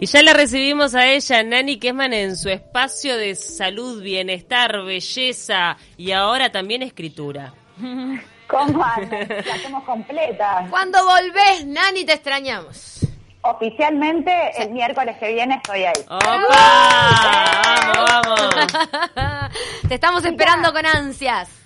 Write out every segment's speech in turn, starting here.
Y ya la recibimos a ella, Nani Kesman, en su espacio de salud, bienestar, belleza y ahora también escritura. ¿Cómo andan? La hacemos completa. Cuando volvés, Nani, te extrañamos. Oficialmente, el miércoles que viene estoy ahí. ¡Opa! ¡Vamos, vamos! te estamos esperando con ansias.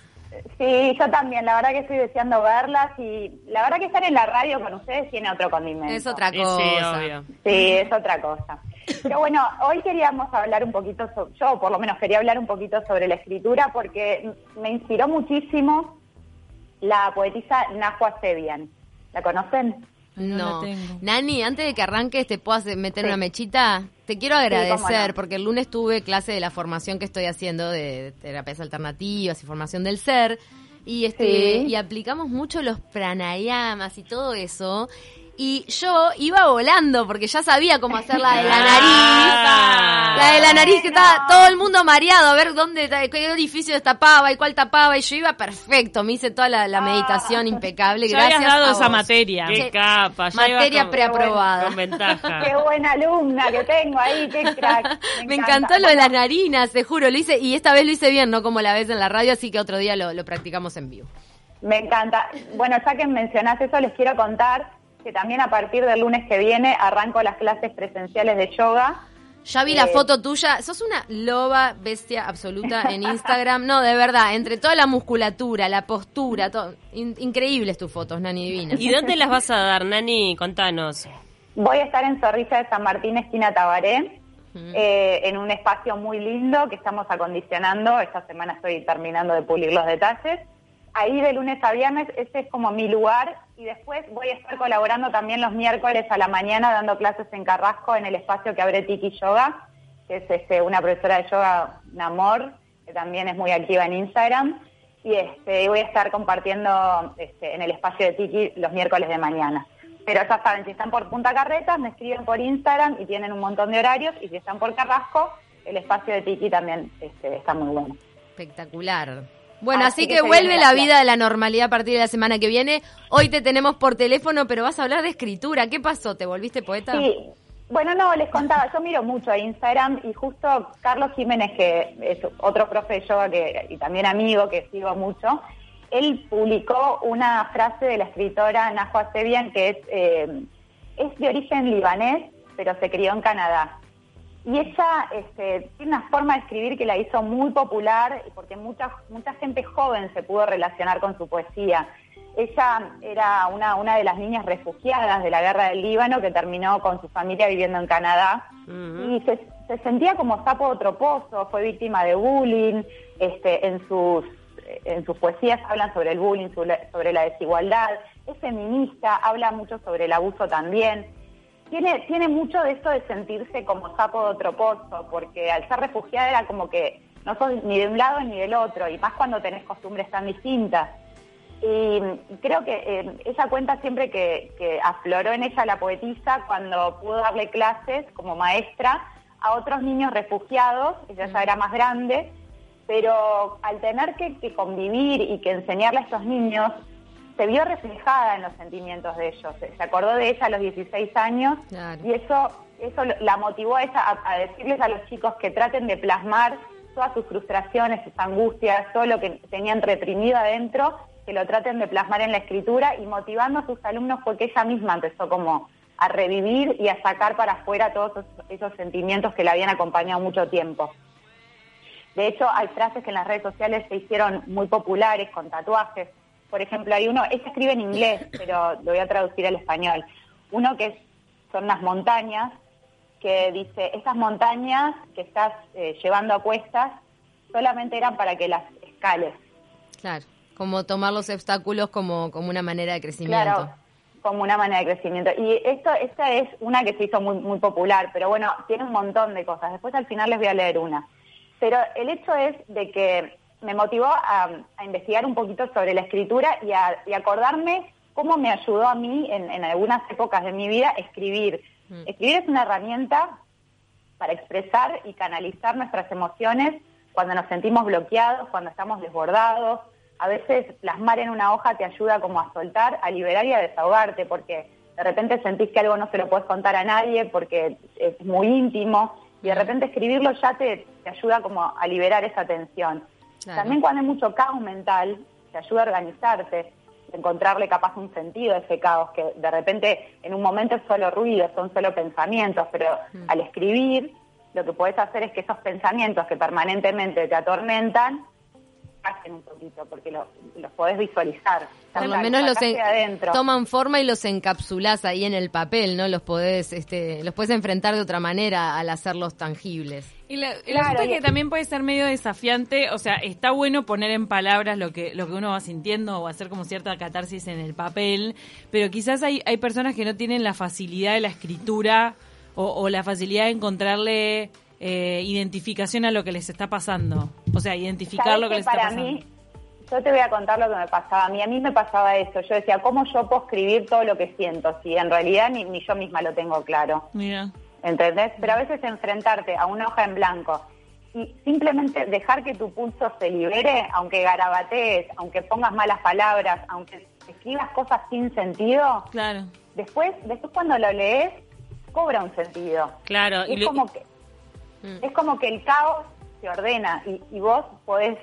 Sí, yo también. La verdad que estoy deseando verlas y la verdad que estar en la radio con ustedes tiene otro condimento. Es otra cosa. sí, obvio. Sí, es otra cosa. Pero bueno, hoy queríamos hablar un poquito, so- yo por lo menos quería hablar un poquito sobre la escritura porque me inspiró muchísimo la poetisa Nahua Sebian. ¿La conocen? No la No. tengo. Nani, antes de que arranques, ¿te puedas meter Sí. una mechita? Te quiero agradecer porque el lunes tuve clase de la formación que estoy haciendo de terapias alternativas y formación del ser. Y este Sí. y aplicamos mucho los pranayamas y todo eso. Y yo iba volando porque ya sabía cómo hacer la de la Ah. nariz. La de la nariz que estaba todo el mundo mareado a ver dónde, qué edificio destapaba y cuál tapaba. Y yo iba perfecto, me hice toda la, la meditación impecable. Ya Gracias habías dado a esa materia. ¡Qué capa! Ya Materia con- preaprobada. Con ventaja. Qué buena alumna que tengo ahí, qué crack. Me encantó lo de las narinas, te juro, lo hice y esta vez lo hice bien, no como la vez en la radio, así que otro día lo, lo practicamos en vivo. Me encanta. Bueno, ya que mencionás eso, les quiero contar que también a partir del lunes que viene arranco las clases presenciales de yoga. Ya vi la Eh. foto tuya, sos una loba bestia absoluta en Instagram. No, de verdad, entre toda la musculatura, la postura, todo, in- increíbles tus fotos, Nani Divina. ¿Y dónde las vas a dar, Nani? Contanos. Voy a estar en Zorrilla de San Martín, esquina Tabaré, eh, en un espacio muy lindo que estamos acondicionando. Esta semana estoy terminando de pulir los detalles. Ahí de lunes a viernes, ese es como mi lugar. Y después voy a estar colaborando también los miércoles a la mañana dando clases en Carrasco en el espacio que abre Tiki Yoga, que es este, una profesora de yoga, Namor, que también es muy activa en Instagram. Y este, voy a estar compartiendo este, en el espacio de Tiki los miércoles de mañana. Pero ya saben, si están por Punta Carretas, me escriben por Instagram y tienen un montón de horarios. Y si están por Carrasco, el espacio de Tiki también este, está muy bueno. Espectacular. Bueno, así, Así que, vuelve la vida de la normalidad a partir de la semana que viene. Hoy te tenemos por teléfono, pero vas a hablar de escritura. ¿Qué pasó? ¿Te volviste poeta? Sí, bueno, no, les contaba, yo miro mucho a Instagram y justo Carlos Jiménez, que es otro profe de yoga que, y también amigo que sigo mucho, él publicó una frase de la escritora Nahua Sebian que es, eh, es de origen libanés, pero se crió en Canadá. Y ella este, tiene una forma de escribir que la hizo muy popular porque mucha, mucha gente joven se pudo relacionar con su poesía. Ella era una, una de las niñas refugiadas de la guerra del Líbano que terminó con su familia viviendo en Canadá. Y se, se sentía como sapo de troposo, fue víctima de bullying, este, en sus en sus poesías hablan sobre el bullying, sobre la desigualdad, es feminista, habla mucho sobre el abuso también tiene, tiene mucho de eso de sentirse como sapo de otro pozo, porque al ser refugiada era como que no sos ni de un lado ni del otro, y más cuando tenés costumbres tan distintas. Y creo que eh, ella cuenta siempre que, que afloró en ella la poetisa cuando pudo darle clases como maestra a otros niños refugiados, ella ya era más grande, pero al tener que, que convivir y que enseñarle a estos niños, se vio reflejada en los sentimientos de ellos. Se acordó de ella a los 16 años Claro. y eso, eso la motivó a ella a, a decirles a los chicos que traten de plasmar todas sus frustraciones, sus angustias, todo lo que tenían reprimido adentro, que lo traten de plasmar en la escritura y motivando a sus alumnos porque ella misma empezó como a revivir y a sacar para afuera todos esos, esos sentimientos que la habían acompañado mucho tiempo. De hecho, hay frases que en las redes sociales se hicieron muy populares con tatuajes. Por ejemplo, hay uno, ella escribe en inglés, pero lo voy a traducir al español. Uno que es- son las montañas, que dice, estas montañas que estás eh, llevando a cuestas solamente eran para que las escales. Claro, como tomar los obstáculos como, como una manera de crecimiento. Claro, como una manera de crecimiento. Y esto, esta es una que se hizo muy, muy popular, pero bueno, tiene un montón de cosas. Después al final les voy a leer una. Pero el hecho es de que me motivó a, a investigar un poquito sobre la escritura y a y acordarme cómo me ayudó a mí en, en algunas épocas de mi vida escribir. Escribir es una herramienta para expresar y canalizar nuestras emociones cuando nos sentimos bloqueados, cuando estamos desbordados. A veces plasmar en una hoja te ayuda como a soltar, a liberar y a desahogarte, porque de repente sentís que algo no se lo puedes contar a nadie porque es muy íntimo y de repente escribirlo ya te, te ayuda como a liberar esa tensión. Claro. También cuando hay mucho caos mental, te ayuda a organizarte, encontrarle capaz un sentido a ese caos, que de repente en un momento es solo ruido, son solo pensamientos, pero Mm. al escribir lo que podés hacer es que esos pensamientos que permanentemente te atormentan, pasen un poquito, porque lo- los podés visualizar. Por lo menos los en- toman forma y los encapsulás ahí en el papel, ¿no? Los podés, este, los podés enfrentar de otra manera al hacerlos tangibles. Y la, el Claro, y- que también puede ser medio desafiante, o sea, está bueno poner en palabras lo que lo que uno va sintiendo o hacer como cierta catarsis en el papel, pero quizás hay, hay personas que no tienen la facilidad de la escritura o, o la facilidad de encontrarle eh, identificación a lo que les está pasando. O sea, identificar ¿Sabés lo que que les está para pasando. mí, yo te voy a contar lo que me pasaba a mí. A mí me pasaba eso. Yo decía, ¿cómo yo puedo escribir todo lo que siento? Si en realidad ni, ni yo misma lo tengo claro. Mira. ¿Entendés? Pero a veces enfrentarte a una hoja en blanco y simplemente dejar que tu pulso se libere, aunque garabatees, aunque pongas malas palabras, aunque escribas cosas sin sentido, Claro. después, después cuando lo lees, cobra un sentido. Claro, y es lo- como que Mm. es como que el caos se ordena y, y vos podés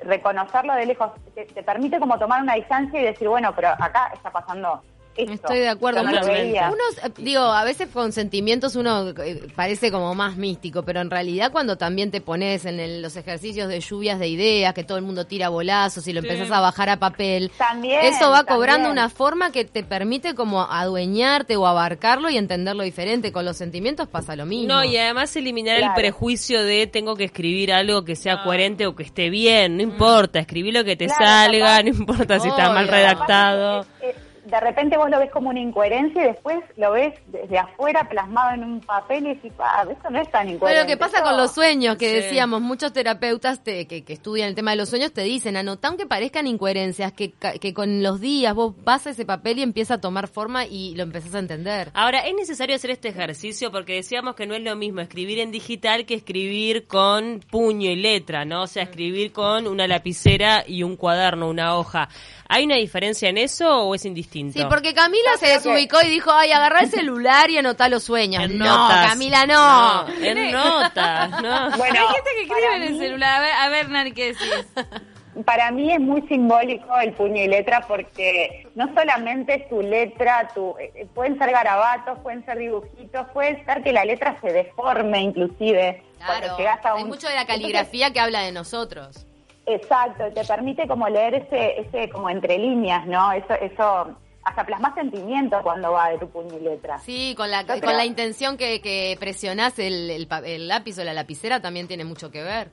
reconocerlo de lejos. Te, te permite como tomar una distancia y decir, bueno, pero acá está pasando esto. Estoy de acuerdo. Yo no lo Mucho- veía. Unos, eh, digo, a veces con sentimientos uno eh, parece como más místico, pero en realidad cuando también te pones en el- los ejercicios de lluvias de ideas, que todo el mundo tira bolazos y lo Sí. empezás a bajar a papel, También, eso va cobrando también. una forma que te permite como adueñarte o abarcarlo y entenderlo diferente. Con los sentimientos pasa lo mismo. No, y además eliminar el prejuicio de tengo que escribir algo que sea coherente o que esté bien, no importa, escribí lo que te Claro, salga, no importa si está mal Obvio. redactado. Eh, eh, de repente vos lo ves como una incoherencia y después lo ves desde afuera plasmado en un papel y decís, ah, eso no es tan Bueno, incoherente. lo que pasa Eso- con los sueños, que Sí. decíamos, muchos terapeutas te- que, que estudian el tema de los sueños te dicen, anota aunque parezcan incoherencias, que, que con los días vos vas a ese papel y empieza a tomar forma y lo empezás a entender. Ahora, es necesario hacer este ejercicio porque decíamos que no es lo mismo escribir en digital que escribir con puño y letra, ¿no? O sea, escribir con una lapicera y un cuaderno, una hoja. ¿Hay una diferencia en eso o es indistinto? Sí, porque Camila se desubicó y dijo, ay, agarrá el celular y anotá los sueños. En no, notas. Camila, no. en notas, ¿no? Bueno, Hay gente que escribe en el celular. A ver, a ver Nani, ¿qué decís? Para mí es muy simbólico el puño y letra porque no solamente es tu letra, tu, eh, pueden ser garabatos, pueden ser dibujitos, puede ser que la letra se deforme inclusive. cuando Claro, llegas a hay un- mucho de la caligrafía que habla de nosotros. Exacto, te permite como leer ese, ese como entre líneas, ¿no? Eso, eso, hasta plasmas sentimiento cuando va de tu puño y letra. Sí, con la, con la intención que, que presionás el, el el lápiz o la lapicera también tiene mucho que ver.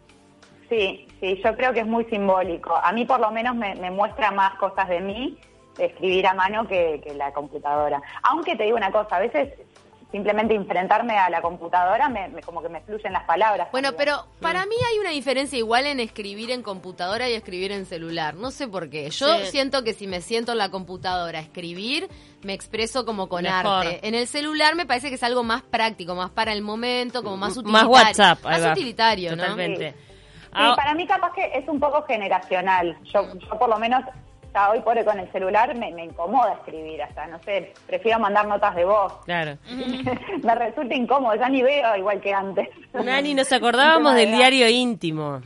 Sí, sí, yo creo que es muy simbólico. A mí por lo menos me, me muestra más cosas de mí de escribir a mano que, que la computadora. Aunque te digo una cosa, a veces simplemente enfrentarme a la computadora me, me- como que me fluyen las palabras. Bueno, también. pero para mí hay una diferencia igual en escribir en computadora y escribir en celular. No sé por qué. Yo Sí. siento que si me siento en la computadora a escribir, me expreso como con Mejor. arte. En el celular me parece que es algo más práctico, más para el momento, como más Más utilitario. WhatsApp, ahí Más va. utilitario, ¿no? Totalmente. Sí. Sí, Ah, para mí capaz que es un poco generacional. Yo, yo por lo menos ya hoy por hoy con el celular me, me incomoda escribir hasta, no sé, prefiero mandar notas de voz. Claro. me resulta incómodo, ya ni veo igual que antes. Nani, nos acordábamos del diario íntimo.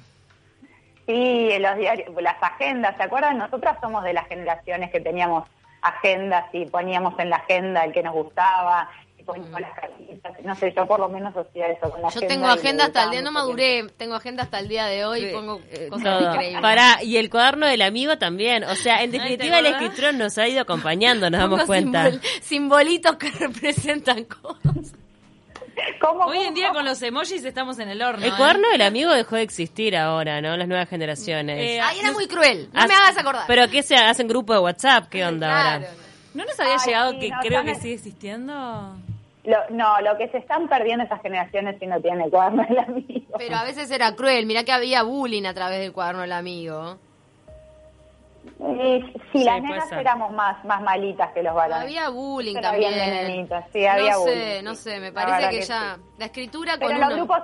Sí, los diarios, las agendas, ¿se acuerdan? Nosotras somos de las generaciones que teníamos agendas y poníamos en la agenda el que nos gustaba, las cartitas, no sé, yo por lo menos hacía eso con la Yo agenda tengo agenda hasta el día, no maduré, tengo agenda hasta el día de hoy y pongo Eh, cosas todo. increíbles. Pará, y el cuaderno del amigo también. O sea, en definitiva, acordás? escritura nos ha ido acompañando, nos Pongo damos cuenta. simbol- simbolitos que representan cosas. ¿Cómo, Hoy en cómo? día con los emojis estamos en el horno. El ¿eh? cuaderno del amigo dejó de existir ahora, ¿no? Las nuevas generaciones. Eh, Ay, era muy cruel. No me hagas acordar. ¿Pero qué se hacen grupo de WhatsApp? ¿Qué onda Claro. ahora? ¿No nos había Ay, llegado sí, que no, creo que sigue existiendo? Lo- no, lo que se están perdiendo esas generaciones si no tienen el cuaderno del amigo. Pero a veces era cruel. Mirá que había bullying a través del cuaderno del amigo. Eh, sí, Sí, las nenas ser. éramos más, más malitas que los varones. Había bullying Pero había también. nenitas, sí, había no sé, bullying, no sé, me parece que, que ya sí. la escritura Pero con los uno- grupos,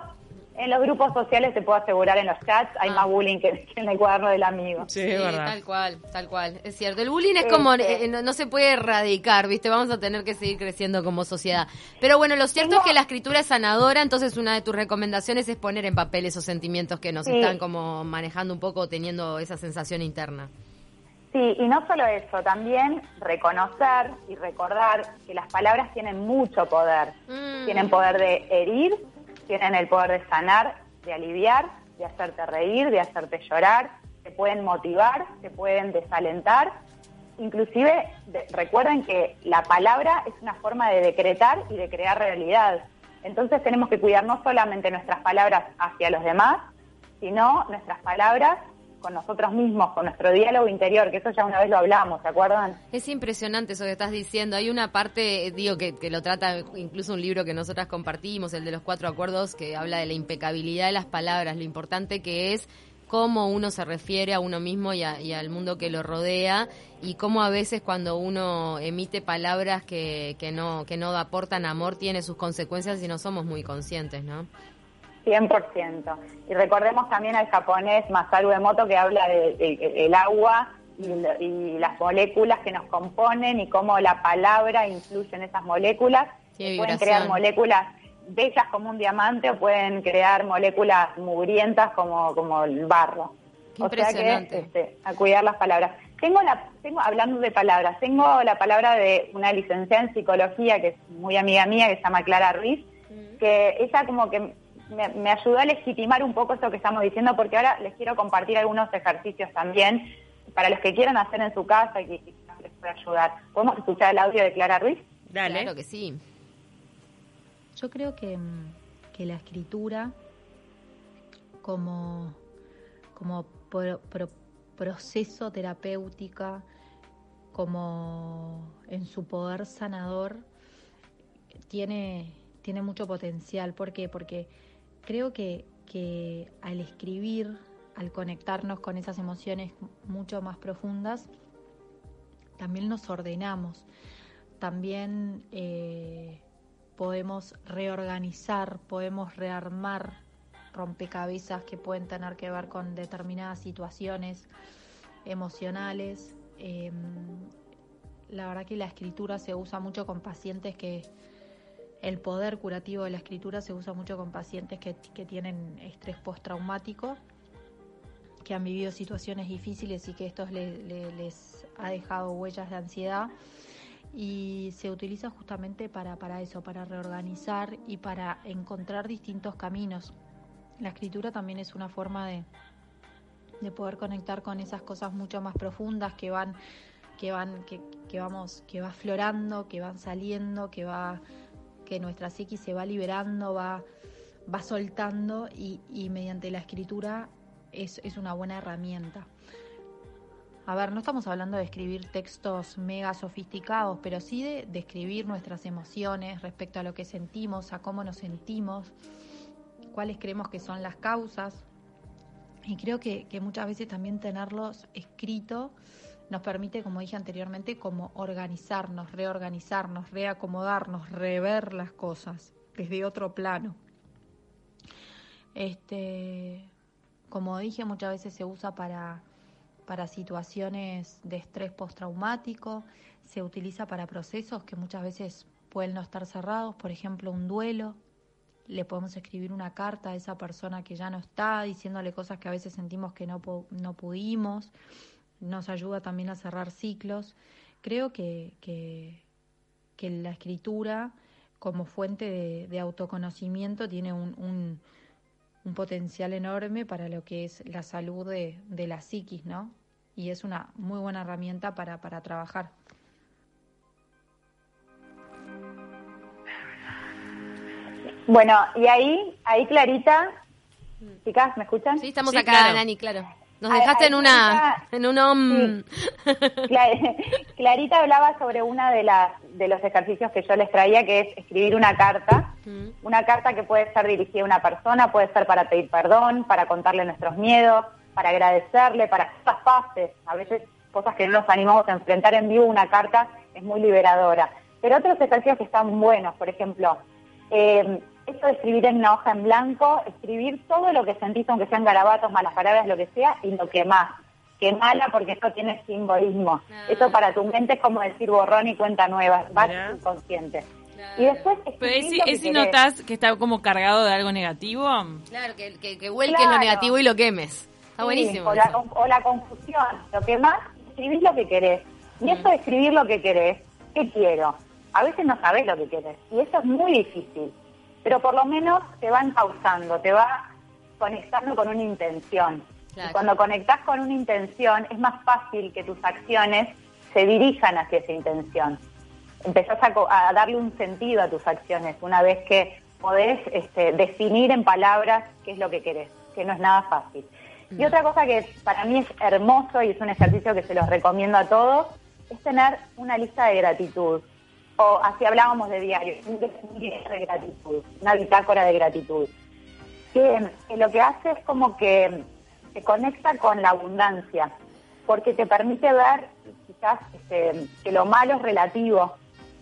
En los grupos sociales te puedo asegurar, en los chats hay Ah. más bullying que, en el cuaderno del amigo. Sí, Sí, tal cual, tal cual. Es cierto. El bullying es como, eh, no, no se puede erradicar, ¿viste? Vamos a tener que seguir creciendo como sociedad. Pero bueno, lo cierto Tengo- es que la escritura es sanadora, entonces una de tus recomendaciones es poner en papel esos sentimientos que nos Sí. están como manejando un poco, teniendo esa sensación interna. Sí, y no solo eso, también reconocer y recordar que las palabras tienen mucho poder. Mm. Tienen poder de herir, tienen el poder de sanar, de aliviar, de hacerte reír, de hacerte llorar, te pueden motivar, te pueden desalentar. Inclusive de- recuerden que la palabra es una forma de decretar y de crear realidad. Entonces tenemos que cuidar no solamente nuestras palabras hacia los demás, sino nuestras palabras con nosotros mismos, con nuestro diálogo interior, que eso ya una vez lo hablamos, ¿se acuerdan? Es impresionante eso que estás diciendo. Hay una parte, digo, que, que lo trata incluso un libro que nosotras compartimos, el de los cuatro acuerdos, que habla de la impecabilidad de las palabras, lo importante que es cómo uno se refiere a uno mismo y, a- y al mundo que lo rodea y cómo a veces cuando uno emite palabras que, que no que no aportan amor tiene sus consecuencias y no somos muy conscientes, ¿no? 100%. Y recordemos también al japonés Masaru Emoto que habla del de, de- el agua y, y las moléculas que nos componen y cómo la palabra influye en esas moléculas. Pueden crear moléculas bellas como un diamante o pueden crear moléculas mugrientas como, como el barro. Qué o sea que este, a cuidar las palabras. Tengo la, tengo hablando de palabras, tengo la palabra de una licenciada en psicología que es muy amiga mía que se llama Clara Ruiz, que ella como que me, me ayudó a legitimar un poco esto que estamos diciendo, porque ahora les quiero compartir algunos ejercicios también para los que quieran hacer en su casa y que quizás les pueda ayudar. ¿Podemos escuchar el audio de Clara Ruiz? Dale. Claro que sí. Yo creo que, mm, que la escritura como, como pro- pro- proceso terapéutica, como en su poder sanador, tiene, tiene mucho potencial. ¿Por qué? Porque creo que, que al escribir, al conectarnos con esas emociones mucho más profundas, también nos ordenamos. También eh, podemos reorganizar, podemos rearmar rompecabezas que pueden tener que ver con determinadas situaciones emocionales. Eh, la verdad que la escritura se usa mucho con pacientes que el poder curativo de la escritura se usa mucho con pacientes que, que tienen estrés postraumático, que han vivido situaciones difíciles y que esto le- le- les ha dejado huellas de ansiedad y se utiliza justamente para, para eso, para reorganizar y para encontrar distintos caminos. La escritura también es una forma de, de poder conectar con esas cosas mucho más profundas que van, que van, que, que vamos, que va florando, que van saliendo, que va, que nuestra psiquis se va liberando, va, va soltando y, mediante la escritura es, es una buena herramienta. A ver, no estamos hablando de escribir textos mega sofisticados, pero sí de, de escribir nuestras emociones respecto a lo que sentimos, a cómo nos sentimos, cuáles creemos que son las causas. Y creo que, que muchas veces también tenerlos escrito nos permite, como dije anteriormente, como organizarnos, reorganizarnos, reacomodarnos, rever las cosas desde otro plano. Este, como dije, muchas veces se usa para, para situaciones de estrés postraumático, se utiliza para procesos que muchas veces pueden no estar cerrados, por ejemplo, un duelo. Le podemos escribir una carta a esa persona que ya no está, diciéndole cosas que a veces sentimos que no, no pudimos. Nos ayuda también a cerrar ciclos. Creo que, que, que la escritura como fuente de, de autoconocimiento tiene un, un, un potencial enorme para lo que es la salud de, de la psiquis, ¿no? Y es una muy buena herramienta para, para trabajar. Bueno, y ahí, ahí Clarita, chicas, ¿me escuchan? Sí, estamos Sí, acá, claro. Nani, claro. Nos dejaste en una, en un om. Clarita hablaba sobre una de las de los ejercicios que yo les traía, que es escribir una carta. Mm. Una carta que puede ser dirigida a una persona, puede ser para pedir perdón, para contarle nuestros miedos, para agradecerle, para cosas pases. A veces cosas que no nos animamos a enfrentar en vivo, una carta es muy liberadora. Pero otros ejercicios que están buenos, por ejemplo, eh, esto de escribir en una hoja en blanco, escribir todo lo que sentís, aunque sean garabatos, malas palabras, lo que sea, y lo que más. Que mala porque esto tiene simbolismo. Ah. Eso para tu mente es como decir borrón y cuenta nueva, va a Mirá. tu inconsciente. Y después Pero escribir es, lo que es si notas que está como cargado de algo negativo. Claro, que, que, que vuelques Claro. lo negativo y lo quemes. Está Sí, buenísimo. O la, o confusión. Lo que más, escribís lo que querés. Mm. Y eso de escribir lo que querés, ¿qué quiero? A veces no sabés lo que querés. Y eso es muy difícil. Pero por lo menos te va encauzando, te va conectando con una intención. Claro. Y cuando conectás con una intención, es más fácil que tus acciones se dirijan hacia esa intención. Empezás a, darle un sentido a tus acciones una vez que podés este, definir en palabras qué es lo que querés, que no es nada fácil. Y otra cosa que para mí es hermoso y es un ejercicio que se los recomiendo a todos, es tener una lista de gratitud. O así hablábamos de diario, un diario de gratitud, una bitácora de gratitud. Que, que lo que hace es como que se conecta con la abundancia, porque te permite ver quizás este, que lo malo es relativo,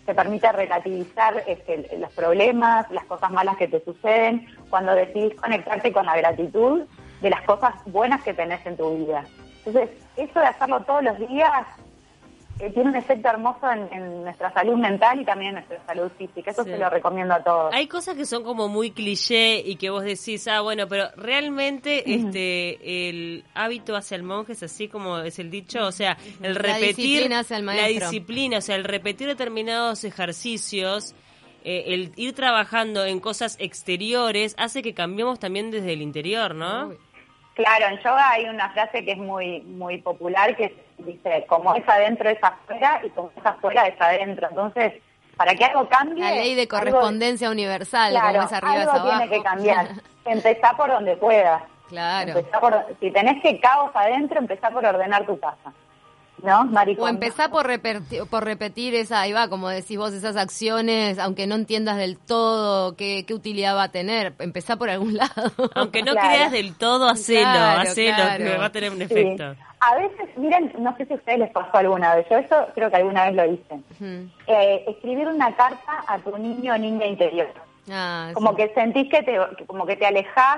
te permite relativizar este, los problemas, las cosas malas que te suceden, cuando decidís conectarte con la gratitud de las cosas buenas que tenés en tu vida. Entonces, eso de hacerlo todos los días eh, tiene un efecto hermoso en, en nuestra salud mental y también en nuestra salud física. Eso Sí. se lo recomiendo a todos. Hay cosas que son como muy cliché y que vos decís, ah, bueno, pero realmente este el hábito hacia el monje es así como es el dicho, o sea, el La repetir disciplina hacia el la maestro. disciplina, o sea, el repetir determinados ejercicios, eh, el ir trabajando en cosas exteriores hace que cambiemos también desde el interior, ¿no? Uy. Claro, en yoga hay una frase que es muy muy popular que dice, como es adentro es afuera y como es afuera es adentro. Entonces, para que algo cambie... La ley de algo- correspondencia universal, claro, como es arriba es algo abajo. tiene que cambiar. Empezá por donde puedas. Claro. Por- si tenés que caos adentro, empezá por ordenar tu casa. O empezá por repetir, por repetir esa, ahí va, como decís vos, esas acciones, aunque no entiendas del todo qué, qué utilidad va a tener. Empezá por algún lado. Aunque no Claro. creas del todo, hacelo, Claro, hacelo, claro. que va a tener un Sí. efecto. A veces, miren, no sé si a ustedes les pasó alguna vez, yo eso creo que alguna vez lo hice. Eh, escribir una carta a tu niño o niña interior. Ah, como sí. que sentís que te, como que te alejás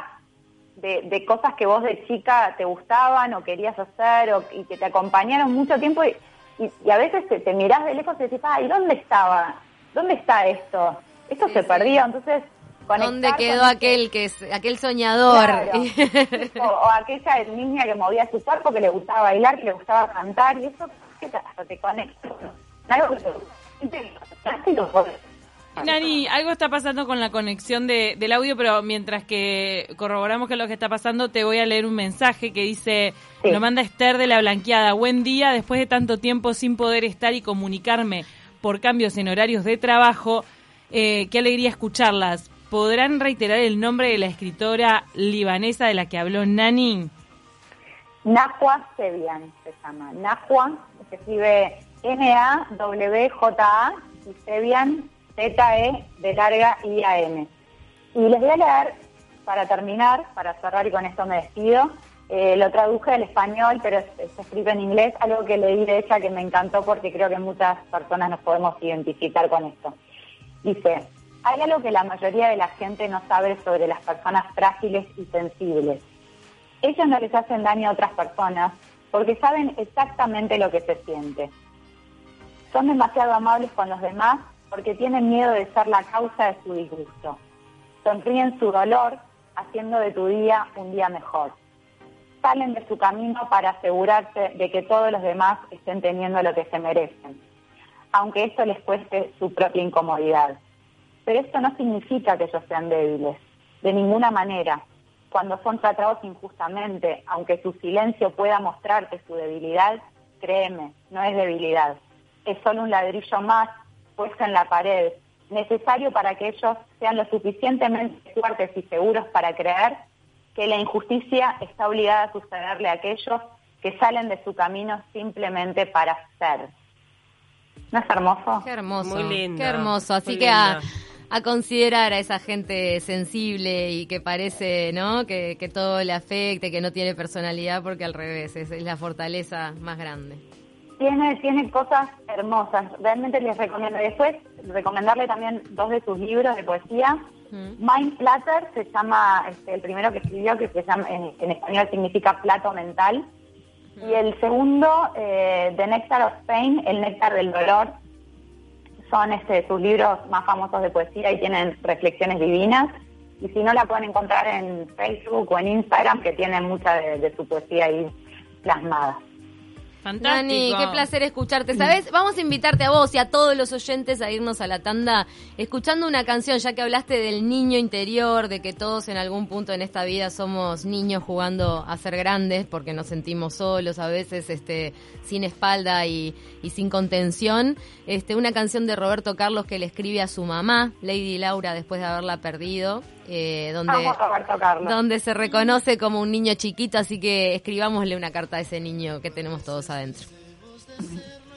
de, de cosas que vos de chica te gustaban o querías hacer o, y que te acompañaron mucho tiempo y, y, y a veces te, te mirás de lejos y decís, ay, ¿dónde estaba? ¿Dónde está esto? Esto Sí, se sí. perdió, entonces... ¿Dónde quedó aquel que es, aquel soñador? Claro. o, o aquella niña que movía su cuerpo, que le gustaba bailar, que le gustaba cantar, y eso ¿qué te, te conecta. Algo que te- y podés- Nani, algo está pasando con la conexión de, del audio, pero mientras que corroboramos que es lo que está pasando, te voy a leer un mensaje que dice, Sí. lo manda Esther de la Blanqueada. Buen día, después de tanto tiempo sin poder estar y comunicarme por cambios en horarios de trabajo, eh, qué alegría escucharlas. ¿Podrán reiterar el nombre de la escritora libanesa de la que habló Nani? Nahua Sebian se llama. Nahua se escribe N-A-W-J-A y Sebian Z-E de larga I-A-N. Y les voy a leer, para terminar, para cerrar y con esto me despido, eh, lo traduje al español, pero se, se escribe en inglés, algo que leí de ella que me encantó porque creo que muchas personas nos podemos identificar con esto. Dice, hay algo que la mayoría de la gente no sabe sobre las personas frágiles y sensibles. Ellos no les hacen daño a otras personas porque saben exactamente lo que se siente. Son demasiado amables con los demás porque tienen miedo de ser la causa de su disgusto. Sonríen su dolor haciendo de tu día un día mejor. Salen de su camino para asegurarse de que todos los demás estén teniendo lo que se merecen, aunque esto les cueste su propia incomodidad. Pero esto no significa que ellos sean débiles, de ninguna manera. Cuando son tratados injustamente, aunque su silencio pueda mostrarte su debilidad, créeme, no es debilidad. Es solo un ladrillo más puesto en la pared, necesario para que ellos sean lo suficientemente fuertes y seguros para creer que la injusticia está obligada a sucederle a aquellos que salen de su camino simplemente para ser. ¿No es hermoso? Qué hermoso. Muy lindo, Qué hermoso. Así muy que a considerar a esa gente sensible y que parece, ¿no? Que, que todo le afecte, que no tiene personalidad, porque al revés, es, es la fortaleza más grande. Tiene, tiene cosas hermosas, realmente les recomiendo. Después, recomendarle también dos de sus libros de poesía. Mind Platter se llama, este, el primero que escribió, que se llama, en, en español significa plato mental. Y el segundo, eh, The Nectar of Pain, El Néctar del Dolor, son este, sus libros más famosos de poesía y tienen reflexiones divinas. Y si no, la pueden encontrar en Facebook o en Instagram, que tienen mucha de, de su poesía ahí plasmada. Fantástico. Dani, qué placer escucharte. ¿Sabes? Vamos a invitarte a vos y a todos los oyentes a irnos a la tanda escuchando una canción, ya que hablaste del niño interior, de que todos en algún punto en esta vida somos niños jugando a ser grandes porque nos sentimos solos, a veces este sin espalda y, y sin contención. Este, una canción de Roberto Carlos que le escribe a su mamá, Lady Laura, después de haberla perdido. Eh, donde, Vamos, donde se reconoce como un niño chiquito, así que escribámosle una carta a ese niño que tenemos todos adentro.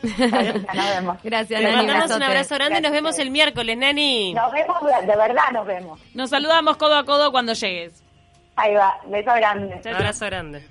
Nos vemos. Gracias, Le Nani. mandamos un abrazo grande y nos Gracias. vemos el miércoles, Nani. Nos vemos, de verdad nos vemos. Nos saludamos codo a codo cuando llegues. Ahí va, beso grande. Un abrazo grande.